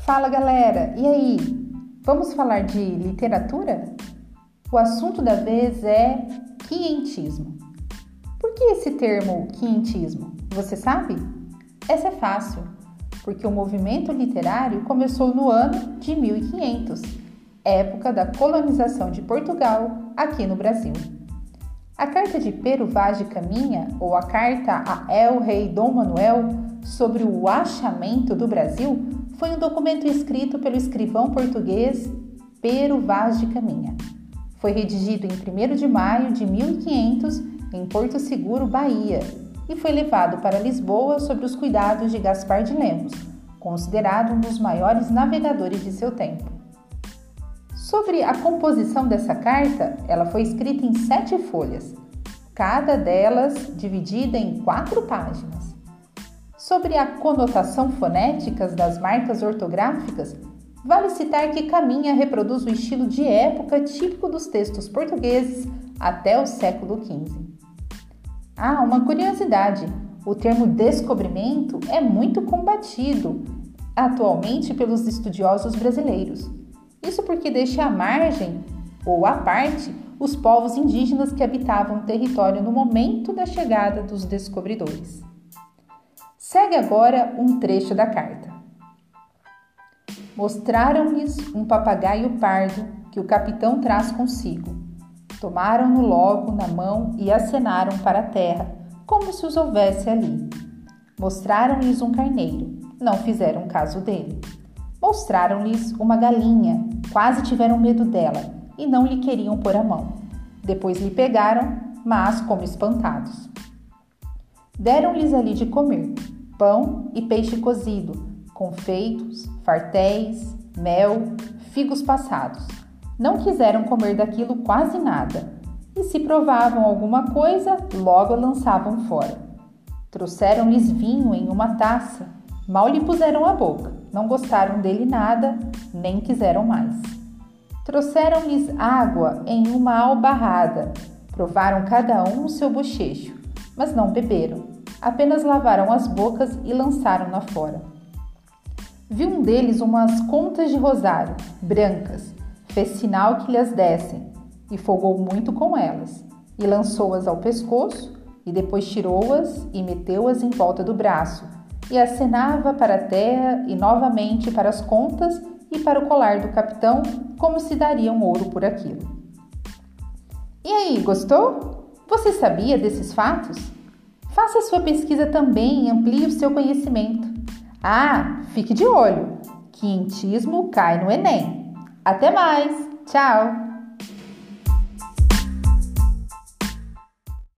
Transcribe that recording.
Fala galera, e aí? Vamos falar de literatura? O assunto da vez é quientismo. Por que esse termo quientismo? Você sabe? Essa é fácil, porque o movimento literário começou no ano de 1500, época da colonização de Portugal aqui no Brasil. A carta de Pero Vaz de Caminha, ou a carta a El Rei Dom Manuel sobre o achamento do Brasil, foi um documento escrito pelo escrivão português Pero Vaz de Caminha. Foi redigido em 1 de maio de 1500 em Porto Seguro, Bahia, e foi levado para Lisboa sob os cuidados de Gaspar de Lemos, considerado um dos maiores navegadores de seu tempo. Sobre a composição dessa carta, ela foi escrita em sete folhas, cada delas dividida em quatro páginas. Sobre a conotação fonética das marcas ortográficas, vale citar que Caminha reproduz o estilo de época típico dos textos portugueses até o século XV. Ah, uma curiosidade: o termo descobrimento é muito combatido atualmente pelos estudiosos brasileiros. Isso porque deixa à margem ou à parte os povos indígenas que habitavam o território no momento da chegada dos descobridores. Segue agora um trecho da carta. Mostraram-lhes um papagaio pardo que o capitão traz consigo. Tomaram-no logo na mão e acenaram para a terra, como se os houvesse ali. Mostraram-lhes um carneiro, não fizeram caso dele. Mostraram-lhes uma galinha, quase tiveram medo dela e não lhe queriam pôr a mão. Depois lhe pegaram, mas como espantados. Deram-lhes ali de comer pão e peixe cozido, confeitos, fartéis, mel, figos passados. Não quiseram comer daquilo quase nada, e se provavam alguma coisa, logo lançavam fora. Trouxeram-lhes vinho em uma taça, mal lhe puseram a boca não gostaram dele nada, nem quiseram mais. Trouxeram-lhes água em uma albarrada, provaram cada um o seu bochecho, mas não beberam, apenas lavaram as bocas e lançaram-na fora. Viu um deles umas contas de rosário, brancas, fez sinal que lhes dessem, e folgou muito com elas, e lançou-as ao pescoço, e depois tirou-as e meteu-as em volta do braço, e acenava para a terra e novamente para as contas e para o colar do capitão, como se daria um ouro por aquilo. E aí, gostou? Você sabia desses fatos? Faça sua pesquisa também e amplie o seu conhecimento. Ah, fique de olho! Quintismo cai no Enem. Até mais! Tchau!